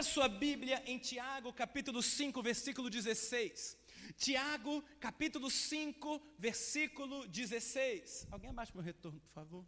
Abra sua Bíblia em Tiago, capítulo 5, versículo 16. Tiago, capítulo 5, versículo 16. Alguém abaixa meu retorno, por favor.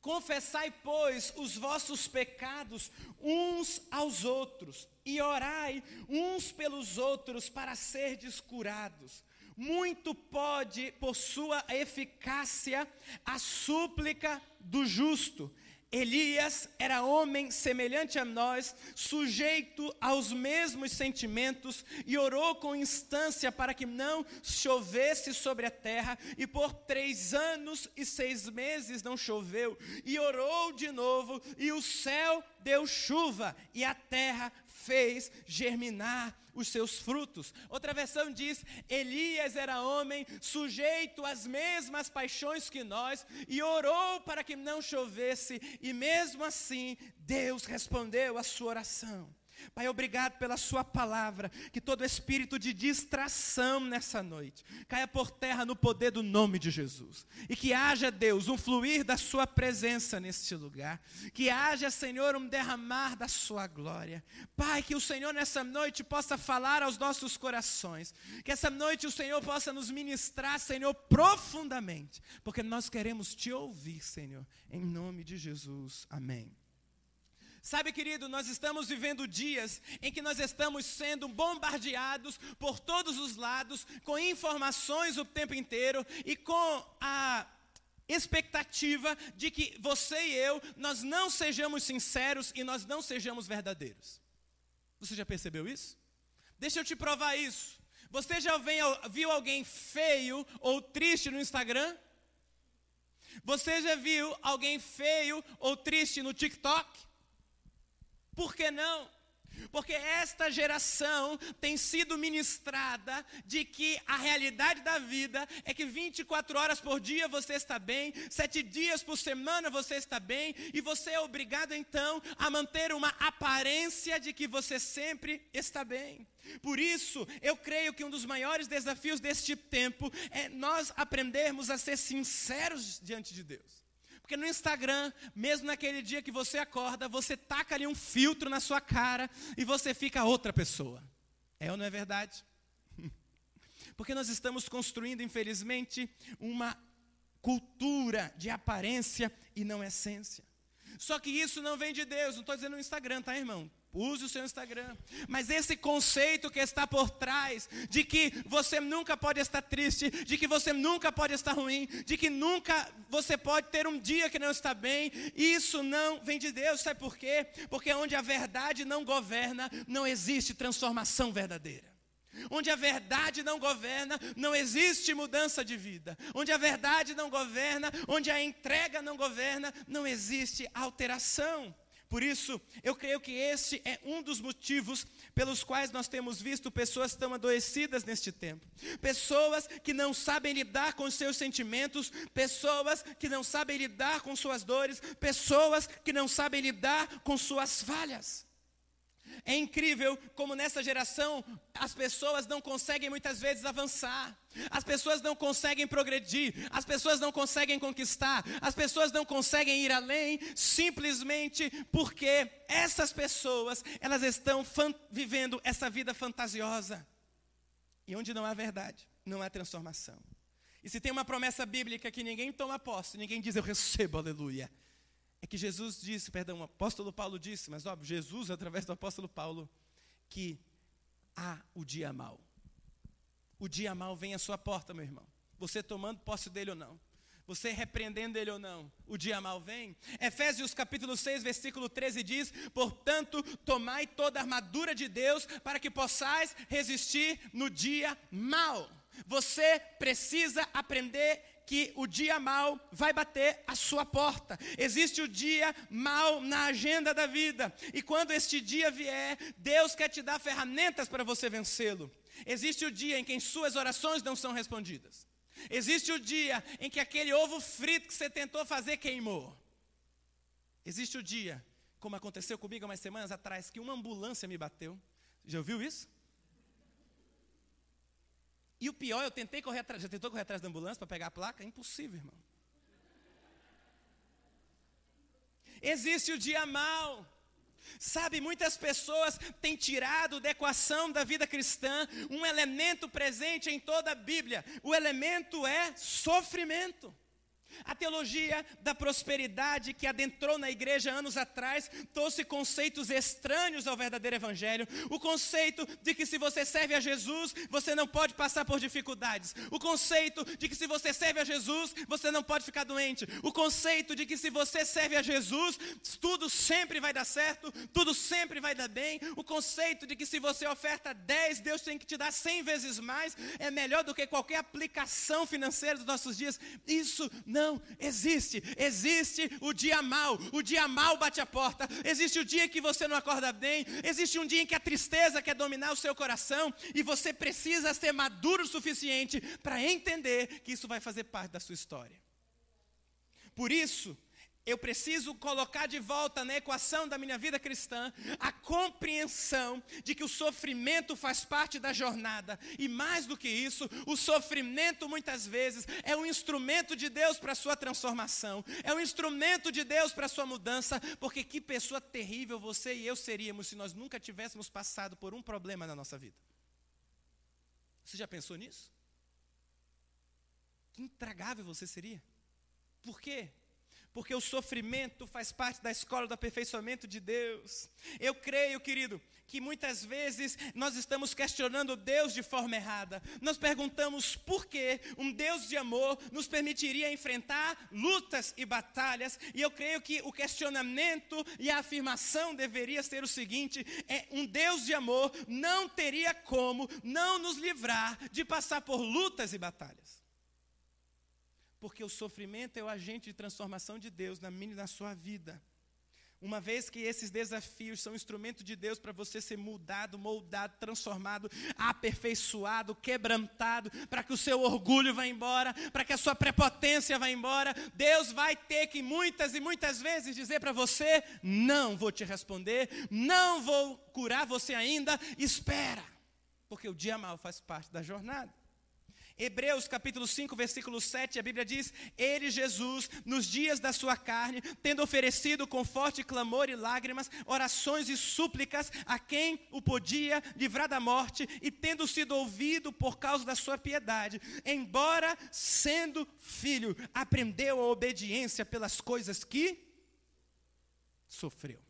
Confessai, pois, os vossos pecados uns aos outros, e orai uns pelos outros para serdes curados. Muito pode, por sua eficácia, a súplica do justo. Elias era homem semelhante a nós, sujeito aos mesmos sentimentos, e orou com instância para que não chovesse sobre a terra, e por três anos e seis meses não choveu, e orou de novo, e o céu deu chuva, e a terra fez germinar os seus frutos. Outra versão diz: Elias era homem sujeito às mesmas paixões que nós e orou para que não chovesse, e mesmo assim Deus respondeu a sua oração. Pai, obrigado pela Sua palavra, que todo espírito de distração nessa noite caia por terra no poder do nome de Jesus, e que haja, Deus, um fluir da Sua presença neste lugar, que haja, Senhor, um derramar da Sua glória. Pai, que o Senhor nessa noite possa falar aos nossos corações, que essa noite o Senhor possa nos ministrar, Senhor, profundamente, porque nós queremos te ouvir, Senhor, em nome de Jesus. Amém. Sabe, querido, nós estamos vivendo dias em que nós estamos sendo bombardeados por todos os lados, com informações o tempo inteiro e com a expectativa de que você e eu, nós não sejamos sinceros e nós não sejamos verdadeiros. Você já percebeu isso? Deixa eu te provar isso. Você já viu alguém feio ou triste no Instagram? Você já viu alguém feio ou triste no TikTok? Por que não? Porque esta geração tem sido ministrada de que a realidade da vida é que 24 horas por dia você está bem, sete dias por semana você está bem, e você é obrigado então a manter uma aparência de que você sempre está bem. Por isso, eu creio que um dos maiores desafios deste tempo é nós aprendermos a ser sinceros diante de Deus. Porque no Instagram, mesmo naquele dia que você acorda, você taca ali um filtro na sua cara e você fica outra pessoa. É ou não é verdade? Porque nós estamos construindo, infelizmente, uma cultura de aparência e não essência. Só que isso não vem de Deus, não estou dizendo no Instagram, tá, irmão? Use o seu Instagram. Mas esse conceito que está por trás, de que você nunca pode estar triste, de que você nunca pode estar ruim, de que nunca você pode ter um dia que não está bem, isso não vem de Deus. Sabe por quê? Porque onde a verdade não governa, não existe transformação verdadeira. Onde a verdade não governa, não existe mudança de vida. Onde a verdade não governa, onde a entrega não governa, não existe alteração. Por isso, eu creio que este é um dos motivos pelos quais nós temos visto pessoas tão adoecidas neste tempo. Pessoas que não sabem lidar com seus sentimentos, pessoas que não sabem lidar com suas dores, pessoas que não sabem lidar com suas falhas. É incrível como nessa geração as pessoas não conseguem muitas vezes avançar, as pessoas não conseguem progredir, as pessoas não conseguem conquistar, as pessoas não conseguem ir além, simplesmente porque essas pessoas elas estão vivendo essa vida fantasiosa. E onde não há verdade, não há transformação. E se tem uma promessa bíblica que ninguém toma posse, ninguém diz eu recebo, aleluia é que Jesus disse, perdão, o apóstolo Paulo disse, mas óbvio, Jesus, através do apóstolo Paulo, que há o dia mal. O dia mal vem à sua porta, meu irmão. Você tomando posse dele ou não. Você repreendendo ele ou não, o dia mal vem. Efésios capítulo 6, versículo 13 diz: Portanto, tomai toda a armadura de Deus para que possais resistir no dia mal. Você precisa aprender que o dia mal vai bater a sua porta. Existe o dia mal na agenda da vida. E quando este dia vier, Deus quer te dar ferramentas para você vencê-lo. Existe o dia em que suas orações não são respondidas. Existe o dia em que aquele ovo frito que você tentou fazer queimou. Existe o dia, como aconteceu comigo há umas semanas atrás, que uma ambulância me bateu. Já ouviu isso? E o pior, eu tentei correr atrás. Já tentou correr atrás da ambulância para pegar a placa? Impossível, irmão. Existe o dia mal, Sabe, muitas pessoas têm tirado da equação da vida cristã um elemento presente em toda a Bíblia. O elemento é sofrimento. A teologia da prosperidade que adentrou na igreja anos atrás trouxe conceitos estranhos ao verdadeiro evangelho. O conceito de que se você serve a Jesus, você não pode passar por dificuldades. O conceito de que se você serve a Jesus, você não pode ficar doente. O conceito de que se você serve a Jesus, tudo sempre vai dar certo, tudo sempre vai dar bem. O conceito de que se você oferta 10, Deus tem que te dar 100 vezes mais, é melhor do que qualquer aplicação financeira dos nossos dias. Isso não não existe. Existe o dia mal. O dia mal bate a porta. Existe o dia que você não acorda bem. Existe um dia em que a tristeza quer dominar o seu coração. E você precisa ser maduro o suficiente para entender que isso vai fazer parte da sua história. Por isso, eu preciso colocar de volta na equação da minha vida cristã a compreensão de que o sofrimento faz parte da jornada. E mais do que isso, o sofrimento muitas vezes é um instrumento de Deus para a sua transformação, é um instrumento de Deus para a sua mudança, porque que pessoa terrível você e eu seríamos se nós nunca tivéssemos passado por um problema na nossa vida. Você já pensou nisso? Que intragável você seria. Por quê? Porque o sofrimento faz parte da escola do aperfeiçoamento de Deus. Eu creio, querido, que muitas vezes nós estamos questionando Deus de forma errada. Nós perguntamos por que um Deus de amor nos permitiria enfrentar lutas e batalhas, e eu creio que o questionamento e a afirmação deveria ser o seguinte: é um Deus de amor não teria como não nos livrar de passar por lutas e batalhas. Porque o sofrimento é o agente de transformação de Deus na minha na sua vida. Uma vez que esses desafios são instrumento de Deus para você ser mudado, moldado, transformado, aperfeiçoado, quebrantado, para que o seu orgulho vá embora, para que a sua prepotência vá embora, Deus vai ter que muitas e muitas vezes dizer para você: não vou te responder, não vou curar você ainda, espera, porque o dia mal faz parte da jornada. Hebreus capítulo 5, versículo 7, a Bíblia diz: Ele, Jesus, nos dias da sua carne, tendo oferecido com forte clamor e lágrimas, orações e súplicas a quem o podia livrar da morte, e tendo sido ouvido por causa da sua piedade, embora sendo filho, aprendeu a obediência pelas coisas que sofreu.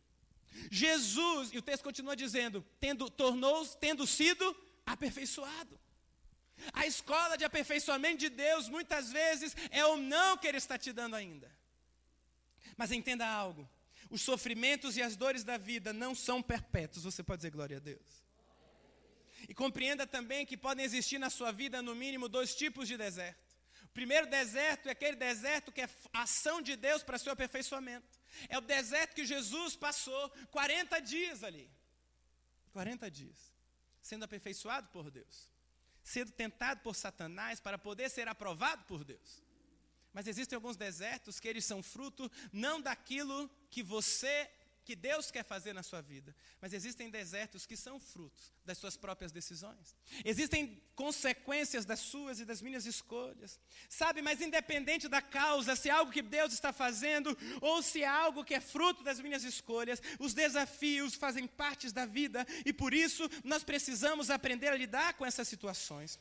Jesus, e o texto continua dizendo, tendo tornou tendo sido aperfeiçoado. A escola de aperfeiçoamento de Deus, muitas vezes, é o não que Ele está te dando ainda. Mas entenda algo: os sofrimentos e as dores da vida não são perpétuos. Você pode dizer glória a Deus. E compreenda também que podem existir na sua vida, no mínimo, dois tipos de deserto. O primeiro deserto é aquele deserto que é ação de Deus para seu aperfeiçoamento. É o deserto que Jesus passou 40 dias ali. 40 dias. Sendo aperfeiçoado por Deus sendo tentado por Satanás para poder ser aprovado por Deus. Mas existem alguns desertos que eles são fruto não daquilo que você que Deus quer fazer na sua vida. Mas existem desertos que são frutos das suas próprias decisões. Existem consequências das suas e das minhas escolhas. Sabe, mas independente da causa, se é algo que Deus está fazendo ou se é algo que é fruto das minhas escolhas, os desafios fazem parte da vida e por isso nós precisamos aprender a lidar com essas situações.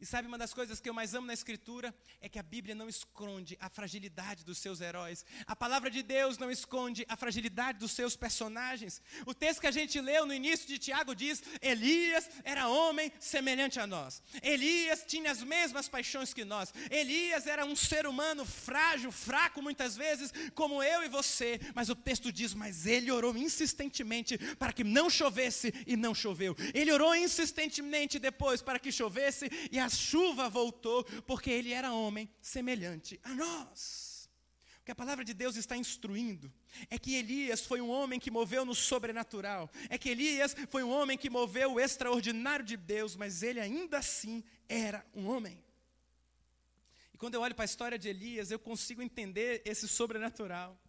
E sabe uma das coisas que eu mais amo na Escritura? É que a Bíblia não esconde a fragilidade dos seus heróis. A palavra de Deus não esconde a fragilidade dos seus personagens. O texto que a gente leu no início de Tiago diz: Elias era homem semelhante a nós. Elias tinha as mesmas paixões que nós. Elias era um ser humano frágil, fraco muitas vezes, como eu e você. Mas o texto diz: Mas ele orou insistentemente para que não chovesse e não choveu. Ele orou insistentemente depois para que chovesse e a chuva voltou, porque ele era homem semelhante a nós. O que a palavra de Deus está instruindo é que Elias foi um homem que moveu no sobrenatural, é que Elias foi um homem que moveu o extraordinário de Deus, mas ele ainda assim era um homem. E quando eu olho para a história de Elias, eu consigo entender esse sobrenatural.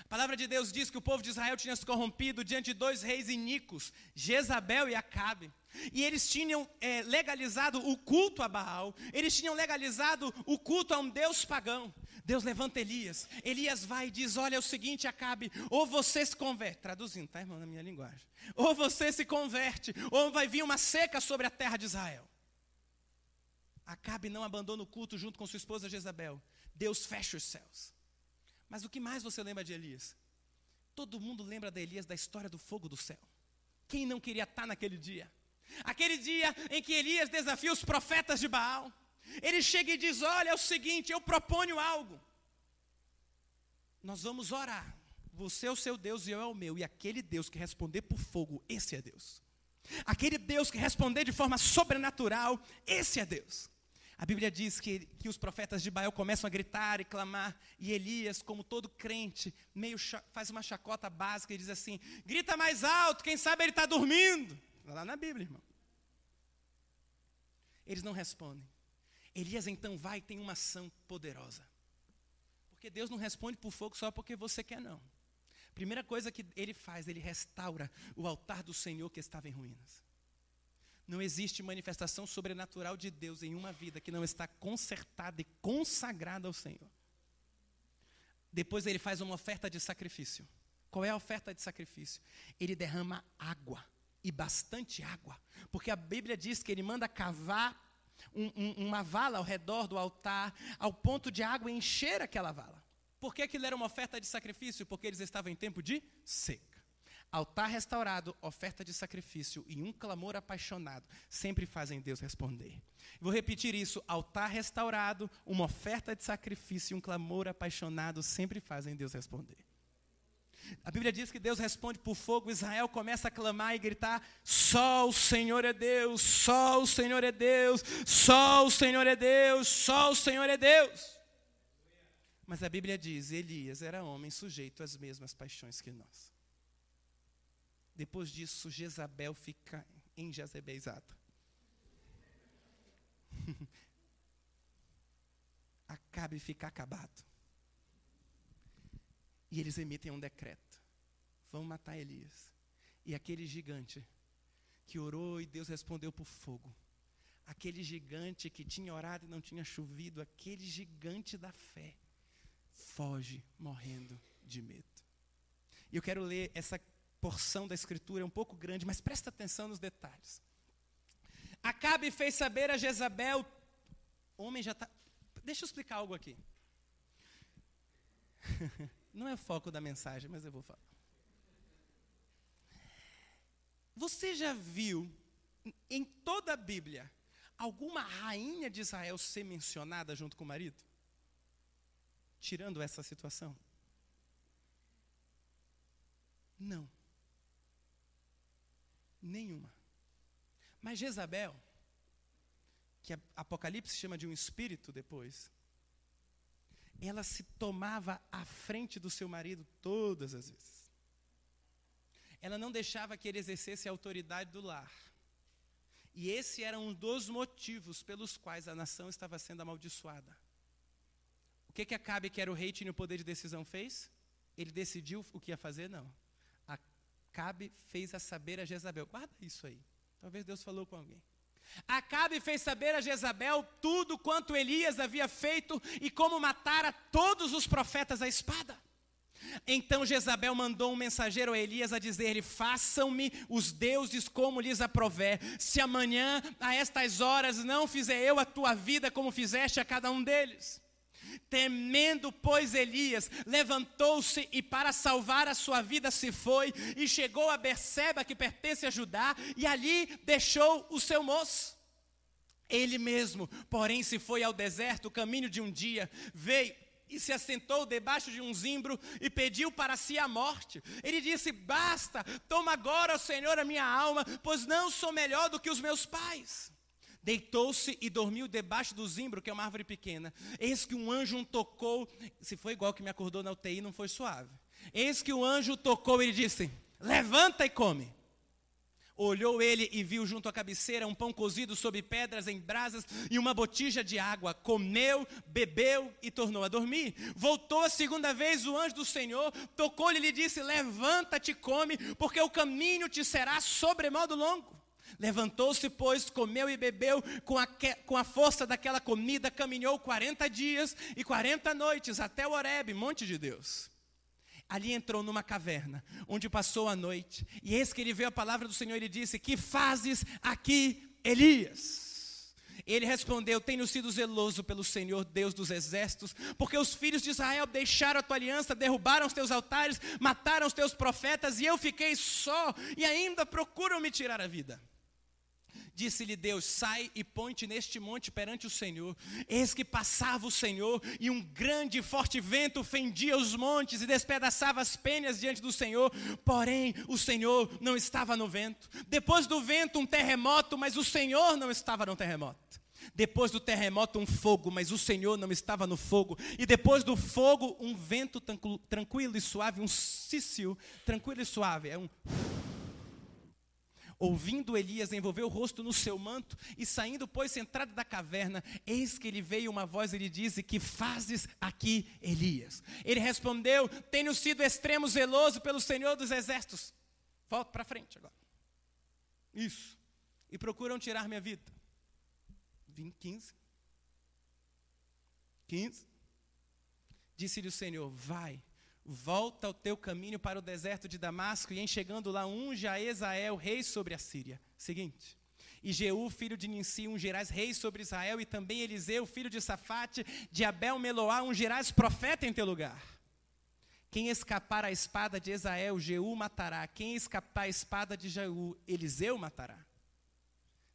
A palavra de Deus diz que o povo de Israel tinha se corrompido diante de dois reis iníquos, Jezabel e Acabe. E eles tinham é, legalizado o culto a Baal, eles tinham legalizado o culto a um Deus pagão. Deus levanta Elias. Elias vai e diz: Olha, é o seguinte, Acabe, ou você se converte, traduzindo, tá, irmão, na minha linguagem. Ou você se converte, ou vai vir uma seca sobre a terra de Israel. Acabe não abandona o culto junto com sua esposa Jezabel. Deus fecha os céus. Mas o que mais você lembra de Elias? Todo mundo lembra de Elias da história do fogo do céu. Quem não queria estar naquele dia? Aquele dia em que Elias desafia os profetas de Baal. Ele chega e diz: Olha, é o seguinte, eu proponho algo. Nós vamos orar. Você é o seu Deus e eu é o meu. E aquele Deus que responder por fogo, esse é Deus. Aquele Deus que responder de forma sobrenatural, esse é Deus. A Bíblia diz que, que os profetas de Baal começam a gritar e clamar, e Elias, como todo crente, meio faz uma chacota básica e diz assim: grita mais alto, quem sabe ele está dormindo. Lá na Bíblia, irmão. Eles não respondem. Elias então vai e tem uma ação poderosa. Porque Deus não responde por fogo só porque você quer, não. Primeira coisa que ele faz, ele restaura o altar do Senhor que estava em ruínas. Não existe manifestação sobrenatural de Deus em uma vida que não está consertada e consagrada ao Senhor. Depois ele faz uma oferta de sacrifício. Qual é a oferta de sacrifício? Ele derrama água, e bastante água, porque a Bíblia diz que ele manda cavar um, um, uma vala ao redor do altar, ao ponto de água encher aquela vala. Por que aquilo era uma oferta de sacrifício? Porque eles estavam em tempo de seca. Altar restaurado, oferta de sacrifício e um clamor apaixonado sempre fazem Deus responder. Vou repetir isso: altar restaurado, uma oferta de sacrifício e um clamor apaixonado sempre fazem Deus responder. A Bíblia diz que Deus responde por fogo, Israel começa a clamar e gritar: Só o Senhor é Deus, só o Senhor é Deus, só o Senhor é Deus, só o Senhor é Deus. Mas a Bíblia diz: Elias era homem sujeito às mesmas paixões que nós. Depois disso, Jezabel fica em Jezebelzada. Acabe ficar acabado. E eles emitem um decreto: vão matar Elias. E aquele gigante que orou e Deus respondeu por fogo. Aquele gigante que tinha orado e não tinha chovido, aquele gigante da fé, foge morrendo de medo. E eu quero ler essa porção da escritura, é um pouco grande, mas presta atenção nos detalhes. Acabe fez saber a Jezabel, homem já está. Deixa eu explicar algo aqui. Não é o foco da mensagem, mas eu vou falar. Você já viu em toda a Bíblia alguma rainha de Israel ser mencionada junto com o marido? Tirando essa situação? Não. Nenhuma. Mas Jezabel, que Apocalipse chama de um espírito depois, ela se tomava à frente do seu marido todas as vezes. Ela não deixava que ele exercesse a autoridade do lar. E esse era um dos motivos pelos quais a nação estava sendo amaldiçoada. O que que Acabe, que era o rei, tinha o poder de decisão, fez? Ele decidiu o que ia fazer? Não. Acabe fez a saber a Jezabel. Guarda isso aí. Talvez Deus falou com alguém. Acabe fez saber a Jezabel tudo quanto Elias havia feito e como matara todos os profetas à espada. Então Jezabel mandou um mensageiro a Elias a dizer-lhe: Façam-me os deuses como lhes aprover, se amanhã, a estas horas, não fizer eu a tua vida como fizeste a cada um deles. Temendo, pois, Elias, levantou-se e para salvar a sua vida se foi e chegou a Berseba, que pertence a Judá, e ali deixou o seu moço. Ele mesmo, porém, se foi ao deserto, caminho de um dia, veio e se assentou debaixo de um zimbro e pediu para si a morte. Ele disse: Basta, toma agora, Senhor, a minha alma, pois não sou melhor do que os meus pais. Deitou-se e dormiu debaixo do zimbro, que é uma árvore pequena. Eis que um anjo tocou. Se foi igual que me acordou na UTI, não foi suave. Eis que o anjo tocou e disse: Levanta e come. Olhou ele e viu junto à cabeceira um pão cozido sob pedras em brasas e uma botija de água. Comeu, bebeu e tornou a dormir. Voltou a segunda vez o anjo do Senhor, tocou-lhe e lhe disse: Levanta-te come, porque o caminho te será sobremodo longo. Levantou-se, pois, comeu e bebeu, com a, com a força daquela comida, caminhou 40 dias e 40 noites até o Horebe, monte de Deus. Ali entrou numa caverna, onde passou a noite, e eis que ele veio a palavra do Senhor e disse: Que fazes aqui, Elias? Ele respondeu: Tenho sido zeloso pelo Senhor, Deus dos exércitos, porque os filhos de Israel deixaram a tua aliança, derrubaram os teus altares, mataram os teus profetas, e eu fiquei só, e ainda procuram me tirar a vida. Disse-lhe Deus: Sai e ponte neste monte perante o Senhor. Eis que passava o Senhor, e um grande e forte vento fendia os montes e despedaçava as penhas diante do Senhor. Porém, o Senhor não estava no vento. Depois do vento, um terremoto, mas o Senhor não estava no terremoto. Depois do terremoto, um fogo, mas o Senhor não estava no fogo. E depois do fogo, um vento tranquilo e suave, um sício tranquilo e suave. É um Ouvindo Elias, envolveu o rosto no seu manto e saindo, pois, entrada da caverna, eis que lhe veio uma voz e lhe disse: Que fazes aqui, Elias? Ele respondeu: Tenho sido extremo zeloso pelo Senhor dos exércitos. Volta para frente agora. Isso. E procuram tirar minha vida. Vim 15. 15. Disse-lhe o Senhor: Vai volta ao teu caminho para o deserto de Damasco, e em chegando lá unge a Esael, rei sobre a Síria. Seguinte. E Jeú, filho de Ninsi, ungirás rei sobre Israel, e também Eliseu, filho de Safate, de Abel Meloá, ungirás profeta em teu lugar. Quem escapar a espada de Esael, Jeú matará. Quem escapar a espada de Jeú, Eliseu matará.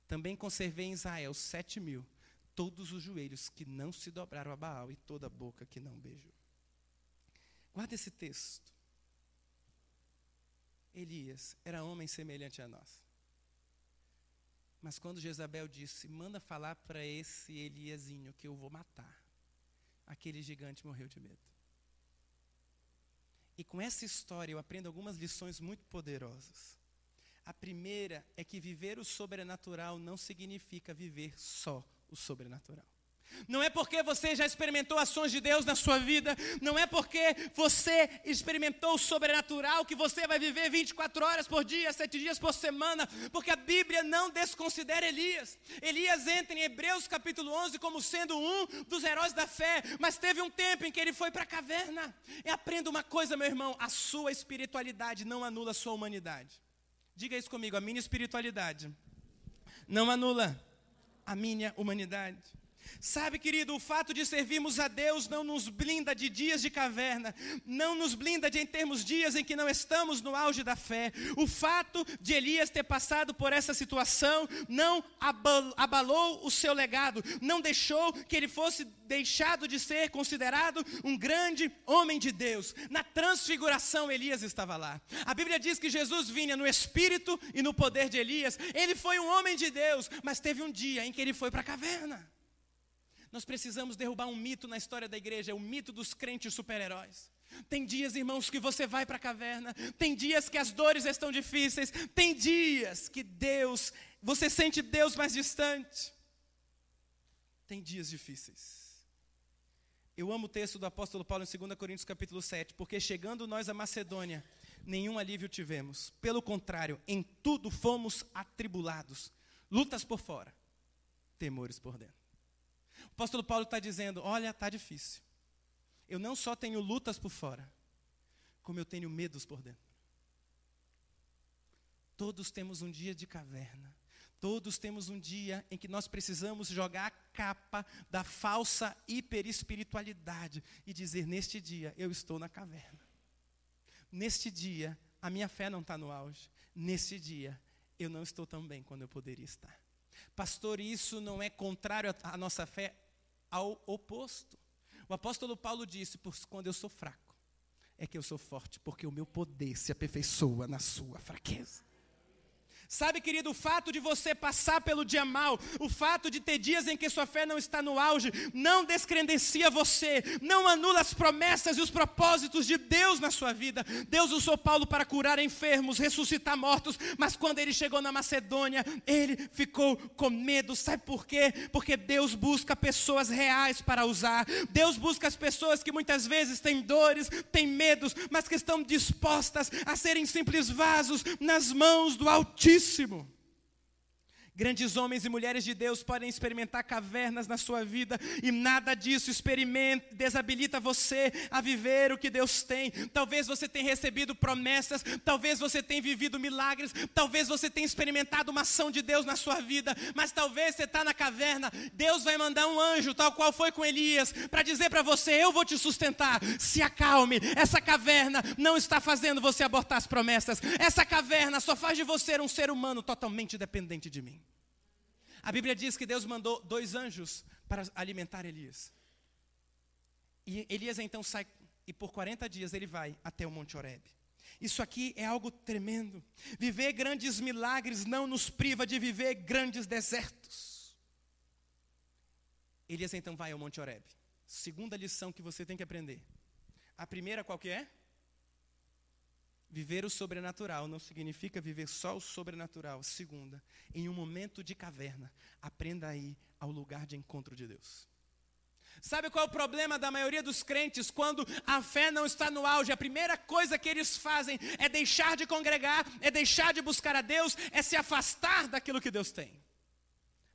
Também conservei em Israel sete mil, todos os joelhos que não se dobraram a Baal e toda a boca que não beijou. Guarda esse texto. Elias era homem semelhante a nós. Mas quando Jezabel disse: Manda falar para esse Eliasinho que eu vou matar, aquele gigante morreu de medo. E com essa história eu aprendo algumas lições muito poderosas. A primeira é que viver o sobrenatural não significa viver só o sobrenatural. Não é porque você já experimentou ações de Deus na sua vida, não é porque você experimentou o sobrenatural que você vai viver 24 horas por dia, 7 dias por semana, porque a Bíblia não desconsidera Elias. Elias entra em Hebreus capítulo 11 como sendo um dos heróis da fé, mas teve um tempo em que ele foi para a caverna. E aprenda uma coisa, meu irmão: a sua espiritualidade não anula a sua humanidade. Diga isso comigo: a minha espiritualidade não anula a minha humanidade. Sabe, querido, o fato de servirmos a Deus não nos blinda de dias de caverna, não nos blinda de em termos dias em que não estamos no auge da fé. O fato de Elias ter passado por essa situação não abalou o seu legado, não deixou que ele fosse deixado de ser considerado um grande homem de Deus. Na transfiguração, Elias estava lá. A Bíblia diz que Jesus vinha no espírito e no poder de Elias. Ele foi um homem de Deus, mas teve um dia em que ele foi para a caverna. Nós precisamos derrubar um mito na história da igreja, é o mito dos crentes super-heróis. Tem dias, irmãos, que você vai para a caverna, tem dias que as dores estão difíceis, tem dias que Deus, você sente Deus mais distante. Tem dias difíceis. Eu amo o texto do apóstolo Paulo em 2 Coríntios capítulo 7, porque chegando nós a Macedônia, nenhum alívio tivemos. Pelo contrário, em tudo fomos atribulados, lutas por fora, temores por dentro. O apóstolo Paulo está dizendo: olha, está difícil. Eu não só tenho lutas por fora, como eu tenho medos por dentro. Todos temos um dia de caverna. Todos temos um dia em que nós precisamos jogar a capa da falsa hiperespiritualidade e dizer: neste dia eu estou na caverna. Neste dia a minha fé não está no auge. Neste dia eu não estou tão bem quando eu poderia estar. Pastor, isso não é contrário à nossa fé? Ao oposto. O apóstolo Paulo disse: quando eu sou fraco, é que eu sou forte, porque o meu poder se aperfeiçoa na sua fraqueza. Sabe, querido, o fato de você passar pelo dia mal, o fato de ter dias em que sua fé não está no auge, não descredencia você, não anula as promessas e os propósitos de Deus na sua vida. Deus usou Paulo para curar enfermos, ressuscitar mortos, mas quando ele chegou na Macedônia, ele ficou com medo. Sabe por quê? Porque Deus busca pessoas reais para usar. Deus busca as pessoas que muitas vezes têm dores, têm medos, mas que estão dispostas a serem simples vasos nas mãos do Altíssimo. Altíssimo. Grandes homens e mulheres de Deus podem experimentar cavernas na sua vida e nada disso experimenta, desabilita você a viver o que Deus tem. Talvez você tenha recebido promessas, talvez você tenha vivido milagres, talvez você tenha experimentado uma ação de Deus na sua vida, mas talvez você está na caverna. Deus vai mandar um anjo, tal qual foi com Elias, para dizer para você: Eu vou te sustentar. Se acalme, essa caverna não está fazendo você abortar as promessas, essa caverna só faz de você um ser humano totalmente dependente de mim. A Bíblia diz que Deus mandou dois anjos para alimentar Elias. E Elias então sai e por 40 dias ele vai até o Monte Horeb. Isso aqui é algo tremendo. Viver grandes milagres não nos priva de viver grandes desertos. Elias então vai ao Monte Horeb. Segunda lição que você tem que aprender. A primeira qual que é? Viver o sobrenatural não significa viver só o sobrenatural. Segunda, em um momento de caverna, aprenda a ir ao lugar de encontro de Deus. Sabe qual é o problema da maioria dos crentes quando a fé não está no auge? A primeira coisa que eles fazem é deixar de congregar, é deixar de buscar a Deus, é se afastar daquilo que Deus tem.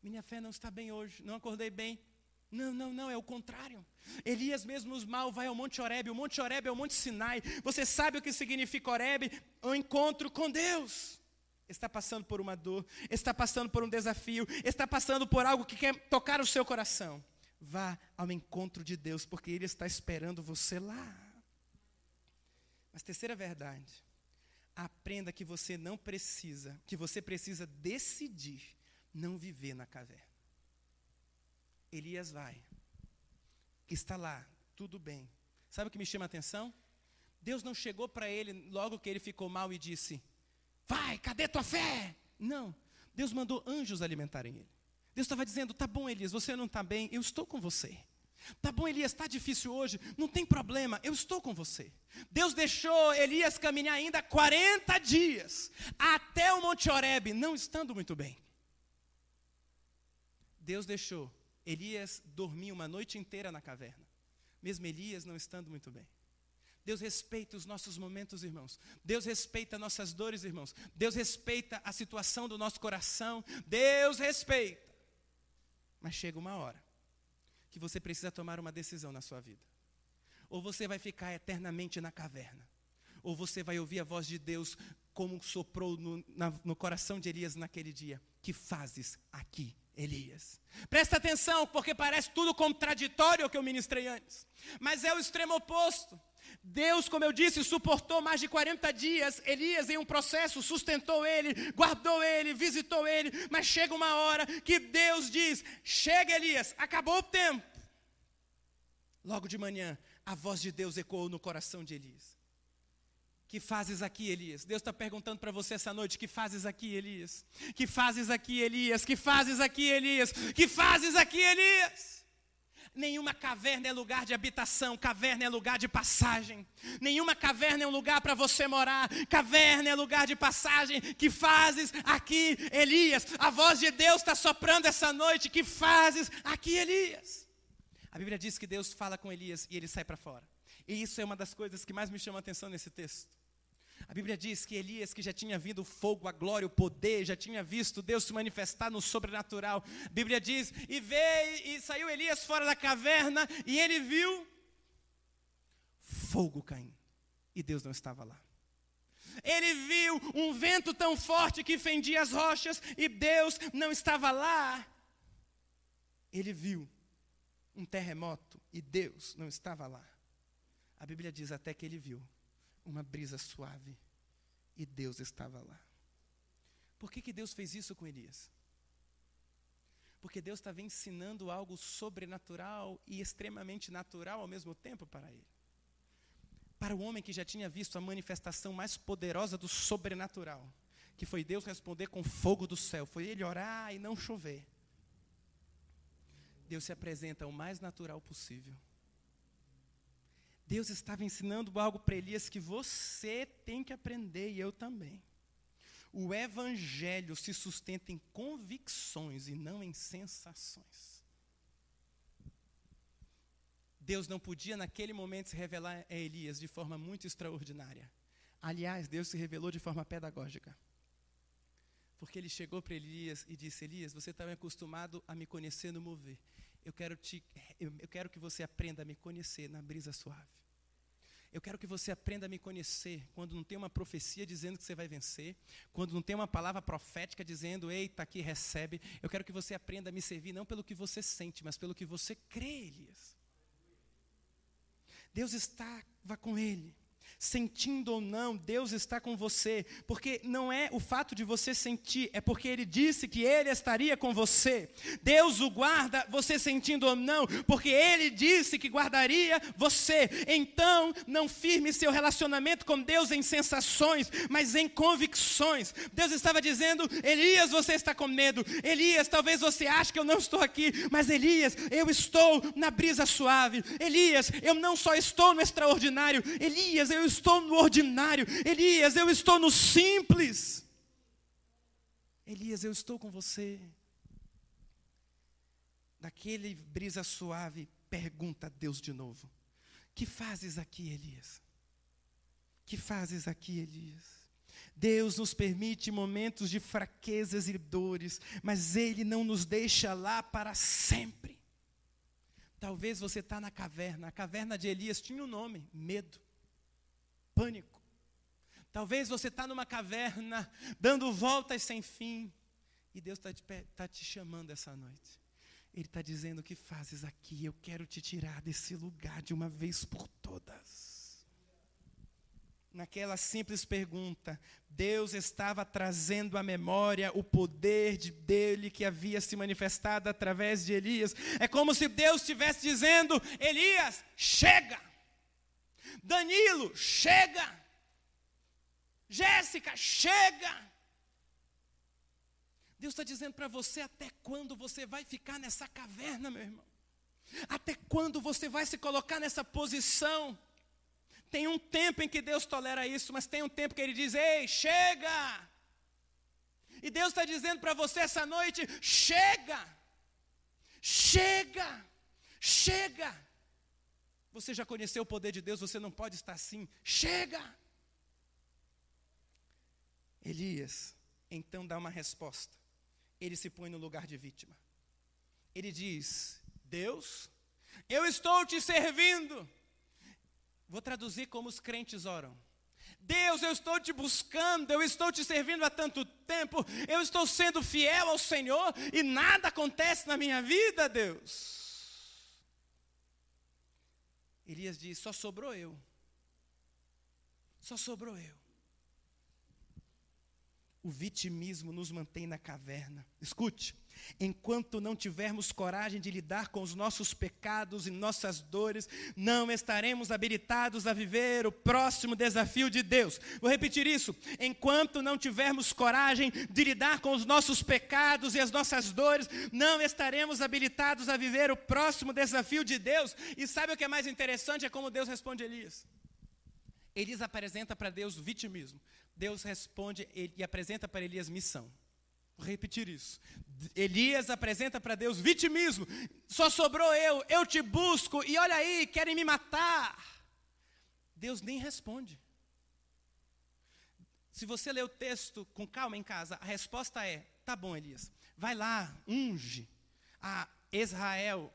Minha fé não está bem hoje, não acordei bem. Não, não, não, é o contrário. Elias mesmo mal vai ao Monte Horebe. O Monte Horebe é o Monte Sinai. Você sabe o que significa Horebe? O encontro com Deus. Está passando por uma dor, está passando por um desafio, está passando por algo que quer tocar o seu coração. Vá ao encontro de Deus, porque Ele está esperando você lá. Mas terceira verdade, aprenda que você não precisa, que você precisa decidir não viver na caverna. Elias vai, está lá, tudo bem. Sabe o que me chama a atenção? Deus não chegou para ele logo que ele ficou mal e disse: Vai, cadê tua fé? Não. Deus mandou anjos alimentarem ele. Deus estava dizendo: Tá bom, Elias, você não está bem, eu estou com você. Tá bom, Elias, está difícil hoje, não tem problema, eu estou com você. Deus deixou Elias caminhar ainda 40 dias até o Monte Horebe, não estando muito bem. Deus deixou Elias dormia uma noite inteira na caverna, mesmo Elias não estando muito bem. Deus respeita os nossos momentos, irmãos. Deus respeita nossas dores, irmãos. Deus respeita a situação do nosso coração. Deus respeita. Mas chega uma hora que você precisa tomar uma decisão na sua vida. Ou você vai ficar eternamente na caverna, ou você vai ouvir a voz de Deus como soprou no, na, no coração de Elias naquele dia. Que fazes aqui, Elias. Presta atenção, porque parece tudo contraditório ao que eu ministrei antes. Mas é o extremo oposto. Deus, como eu disse, suportou mais de 40 dias Elias em um processo, sustentou ele, guardou ele, visitou ele, mas chega uma hora que Deus diz: Chega, Elias, acabou o tempo. Logo de manhã, a voz de Deus ecoou no coração de Elias. Que fazes aqui, Elias? Deus está perguntando para você essa noite: que fazes aqui, Elias? Que fazes aqui, Elias? Que fazes aqui, Elias? Que fazes aqui, Elias? Nenhuma caverna é lugar de habitação, caverna é lugar de passagem. Nenhuma caverna é um lugar para você morar, caverna é lugar de passagem. Que fazes aqui, Elias? A voz de Deus está soprando essa noite. Que fazes aqui, Elias? A Bíblia diz que Deus fala com Elias e ele sai para fora. E isso é uma das coisas que mais me chama a atenção nesse texto. A Bíblia diz que Elias, que já tinha vindo o fogo, a glória, o poder, já tinha visto Deus se manifestar no sobrenatural. A Bíblia diz: e veio e saiu Elias fora da caverna e ele viu fogo caindo. E Deus não estava lá. Ele viu um vento tão forte que fendia as rochas e Deus não estava lá. Ele viu um terremoto e Deus não estava lá. A Bíblia diz até que ele viu uma brisa suave e Deus estava lá. Por que, que Deus fez isso com Elias? Porque Deus estava ensinando algo sobrenatural e extremamente natural ao mesmo tempo para ele. Para o homem que já tinha visto a manifestação mais poderosa do sobrenatural, que foi Deus responder com fogo do céu, foi ele orar e não chover. Deus se apresenta o mais natural possível. Deus estava ensinando algo para Elias que você tem que aprender e eu também. O evangelho se sustenta em convicções e não em sensações. Deus não podia naquele momento se revelar a Elias de forma muito extraordinária. Aliás, Deus se revelou de forma pedagógica. Porque ele chegou para Elias e disse: Elias, você está acostumado a me conhecer no mover. Eu quero, te, eu, quero que você aprenda a me conhecer na brisa suave. Eu quero que você aprenda a me conhecer quando não tem uma profecia dizendo que você vai vencer, quando não tem uma palavra profética dizendo, eita, aqui recebe. Eu quero que você aprenda a me servir não pelo que você sente, mas pelo que você crê, Elias. Deus estava com ele sentindo ou não, Deus está com você, porque não é o fato de você sentir, é porque Ele disse que Ele estaria com você. Deus o guarda, você sentindo ou não, porque Ele disse que guardaria você. Então, não firme seu relacionamento com Deus em sensações, mas em convicções. Deus estava dizendo: Elias, você está com medo. Elias, talvez você ache que eu não estou aqui, mas Elias, eu estou na brisa suave. Elias, eu não só estou no extraordinário. Elias, eu estou no ordinário. Elias, eu estou no simples. Elias, eu estou com você. Daquele brisa suave, pergunta a Deus de novo: Que fazes aqui, Elias? Que fazes aqui, Elias? Deus nos permite momentos de fraquezas e dores, mas Ele não nos deixa lá para sempre. Talvez você está na caverna, a caverna de Elias tinha um nome: medo pânico. Talvez você está numa caverna, dando voltas sem fim, e Deus está te, tá te chamando essa noite. Ele está dizendo: O que fazes aqui? Eu quero te tirar desse lugar de uma vez por todas. Naquela simples pergunta, Deus estava trazendo à memória o poder de dele que havia se manifestado através de Elias. É como se Deus estivesse dizendo: Elias, chega! Danilo, chega. Jéssica, chega. Deus está dizendo para você até quando você vai ficar nessa caverna, meu irmão. Até quando você vai se colocar nessa posição? Tem um tempo em que Deus tolera isso, mas tem um tempo que Ele diz: Ei, chega! E Deus está dizendo para você essa noite: chega! Chega! Chega! Você já conheceu o poder de Deus, você não pode estar assim. Chega! Elias, então dá uma resposta. Ele se põe no lugar de vítima. Ele diz: Deus, eu estou te servindo. Vou traduzir como os crentes oram. Deus, eu estou te buscando, eu estou te servindo há tanto tempo, eu estou sendo fiel ao Senhor e nada acontece na minha vida, Deus. Elias diz: só sobrou eu. Só sobrou eu. O vitimismo nos mantém na caverna. Escute, enquanto não tivermos coragem de lidar com os nossos pecados e nossas dores, não estaremos habilitados a viver o próximo desafio de Deus. Vou repetir isso. Enquanto não tivermos coragem de lidar com os nossos pecados e as nossas dores, não estaremos habilitados a viver o próximo desafio de Deus. E sabe o que é mais interessante? É como Deus responde a Elias. Elias apresenta para Deus vitimismo. Deus responde e apresenta para Elias missão. Vou repetir isso. Elias apresenta para Deus vitimismo. Só sobrou eu, eu te busco e olha aí, querem me matar. Deus nem responde. Se você ler o texto com calma em casa, a resposta é: tá bom, Elias, vai lá, unge a Israel,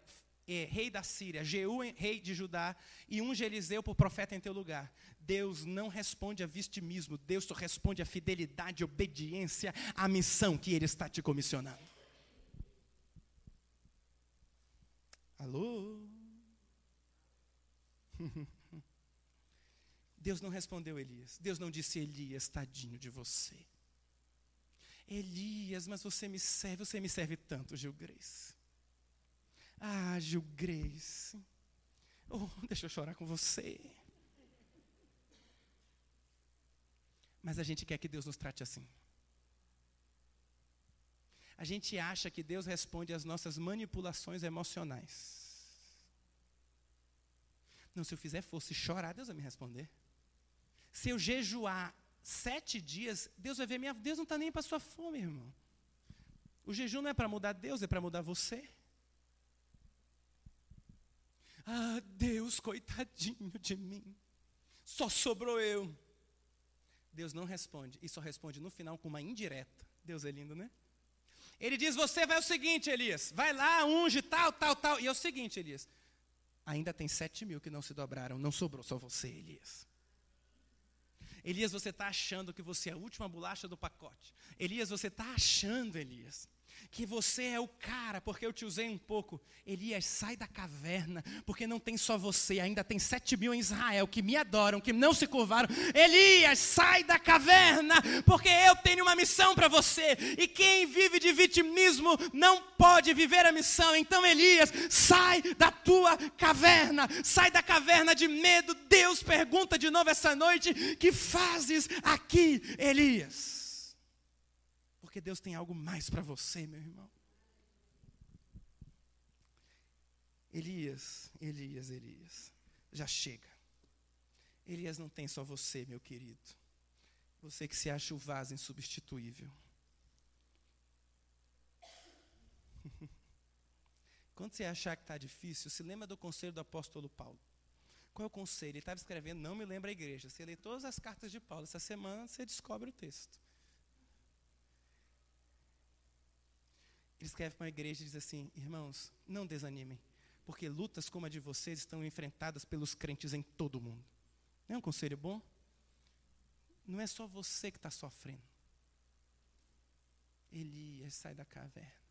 eh, rei da Síria, Jeú, rei de Judá, e unge Eliseu por profeta em teu lugar. Deus não responde a vitimismo, Deus só responde a fidelidade, obediência à missão que Ele está te comissionando. Alô? Deus não respondeu Elias. Deus não disse Elias, tadinho de você. Elias, mas você me serve, você me serve tanto, Gil Grace. Ah, Gil Grace. Oh, deixa eu chorar com você. Mas a gente quer que Deus nos trate assim. A gente acha que Deus responde às nossas manipulações emocionais. Não, se eu fizer força e chorar, Deus vai me responder. Se eu jejuar sete dias, Deus vai ver minha. Deus não está nem para sua fome, irmão. O jejum não é para mudar Deus, é para mudar você. Ah, Deus, coitadinho de mim. Só sobrou eu. Deus não responde e só responde no final com uma indireta. Deus é lindo, né? Ele diz: Você vai o seguinte, Elias, vai lá, unge, tal, tal, tal. E é o seguinte, Elias: ainda tem sete mil que não se dobraram, não sobrou só você, Elias. Elias, você está achando que você é a última bolacha do pacote. Elias, você está achando, Elias, que você é o cara, porque eu te usei um pouco. Elias, sai da caverna, porque não tem só você, ainda tem sete mil em Israel que me adoram, que não se curvaram. Elias, sai da caverna, porque eu tenho uma missão para você. E quem vive de vitimismo não pode viver a missão. Então, Elias, sai da tua caverna, sai da caverna de medo. Deus pergunta de novo essa noite: que fazes aqui, Elias? Porque Deus tem algo mais para você, meu irmão. Elias, Elias, Elias, já chega. Elias não tem só você, meu querido. Você que se acha o vaso insubstituível. Quando você achar que está difícil, se lembra do conselho do apóstolo Paulo. Qual é o conselho? Ele estava escrevendo, não me lembra a igreja. Você lê todas as cartas de Paulo. Essa semana você descobre o texto. Ele escreve para uma igreja e diz assim: Irmãos, não desanimem, porque lutas como a de vocês estão enfrentadas pelos crentes em todo o mundo. Não é um conselho bom? Não é só você que está sofrendo. Elias sai da caverna.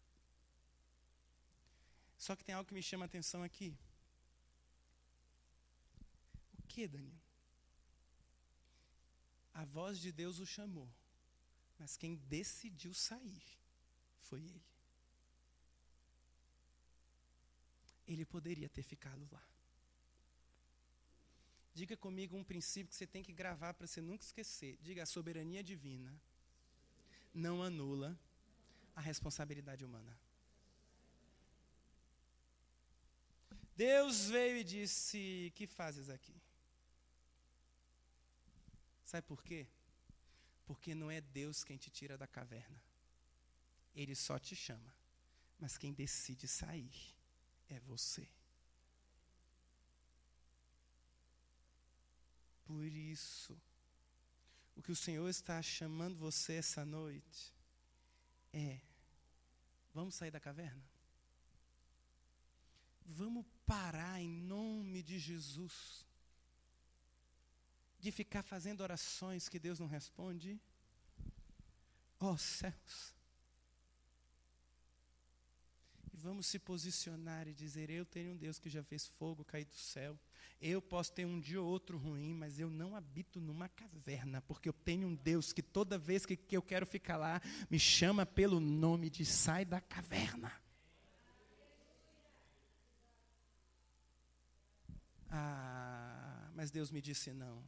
Só que tem algo que me chama a atenção aqui. O que, Daniel? A voz de Deus o chamou, mas quem decidiu sair foi ele. Ele poderia ter ficado lá. Diga comigo um princípio que você tem que gravar para você nunca esquecer. Diga: a soberania divina não anula a responsabilidade humana. Deus veio e disse: Que fazes aqui? Sabe por quê? Porque não é Deus quem te tira da caverna. Ele só te chama. Mas quem decide sair é você. Por isso, o que o Senhor está chamando você essa noite é: vamos sair da caverna? Vamos parar em nome de Jesus de ficar fazendo orações que Deus não responde? Ó oh, céus, vamos se posicionar e dizer: Eu tenho um Deus que já fez fogo cair do céu. Eu posso ter um dia ou outro ruim, mas eu não habito numa caverna, porque eu tenho um Deus que toda vez que, que eu quero ficar lá, me chama pelo nome de sai da caverna. Ah, mas Deus me disse não.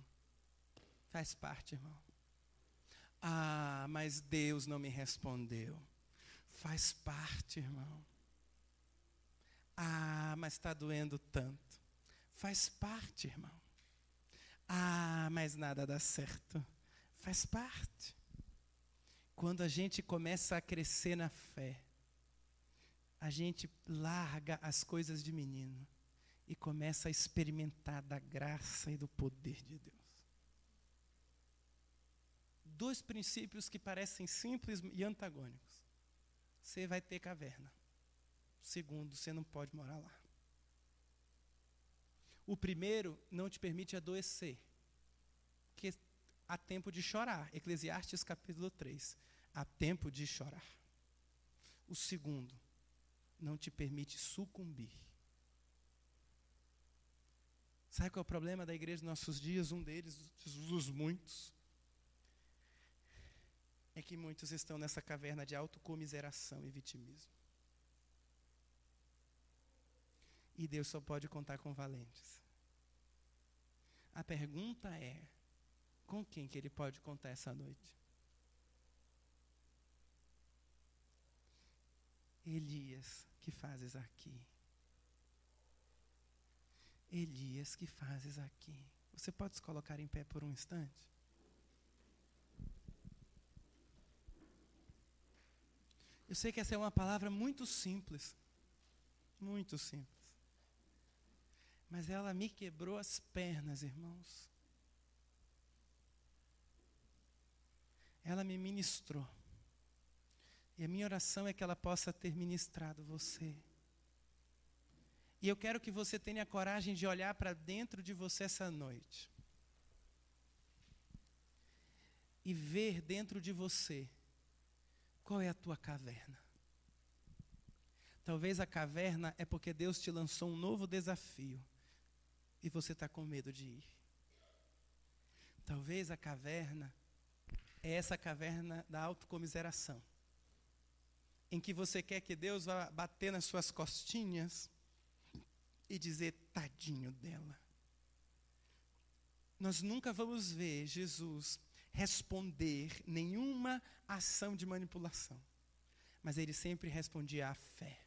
Faz parte, irmão. Ah, mas Deus não me respondeu. Faz parte, irmão. Ah, mas está doendo tanto. Faz parte, irmão. Ah, mas nada dá certo. Faz parte. Quando a gente começa a crescer na fé, a gente larga as coisas de menino e começa a experimentar da graça e do poder de Deus. Dois princípios que parecem simples e antagônicos. Você vai ter caverna. Segundo, você não pode morar lá. O primeiro não te permite adoecer, porque há tempo de chorar. Eclesiastes capítulo 3. Há tempo de chorar. O segundo não te permite sucumbir. Sabe qual é o problema da igreja dos nossos dias? Um deles, dos muitos, é que muitos estão nessa caverna de autocomiseração e vitimismo. E Deus só pode contar com valentes. A pergunta é: com quem que ele pode contar essa noite? Elias, que fazes aqui? Elias, que fazes aqui? Você pode se colocar em pé por um instante? Eu sei que essa é uma palavra muito simples. Muito simples. Mas ela me quebrou as pernas, irmãos. ela me ministrou. E a minha oração é que ela possa ter ministrado você. E eu quero que você tenha a coragem de olhar para dentro de você essa noite. E ver dentro de você qual é a tua caverna. Talvez a caverna é porque Deus te lançou um novo desafio e você está com medo de ir. Talvez a caverna é essa caverna da autocomiseração, em que você quer que Deus vá bater nas suas costinhas e dizer, tadinho dela. Nós nunca vamos ver Jesus responder nenhuma ação de manipulação, mas ele sempre respondia à fé.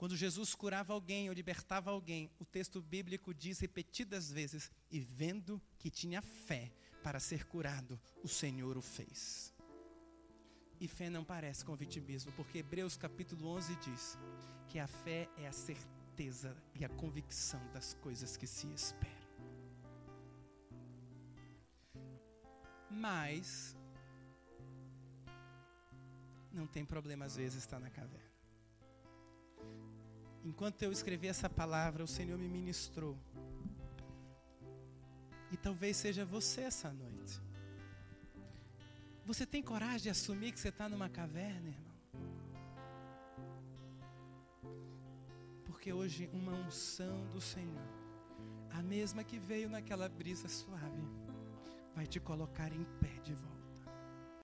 Quando Jesus curava alguém ou libertava alguém, o texto bíblico diz repetidas vezes: e vendo que tinha fé para ser curado, o Senhor o fez. E fé não parece com vitimismo, porque Hebreus capítulo 11 diz que a fé é a certeza e a convicção das coisas que se esperam. Mas não tem problema às vezes estar na caverna. Enquanto eu escrevi essa palavra, o Senhor me ministrou. E talvez seja você essa noite. Você tem coragem de assumir que você está numa caverna, irmão? Porque hoje uma unção do Senhor, a mesma que veio naquela brisa suave, vai te colocar em pé de volta.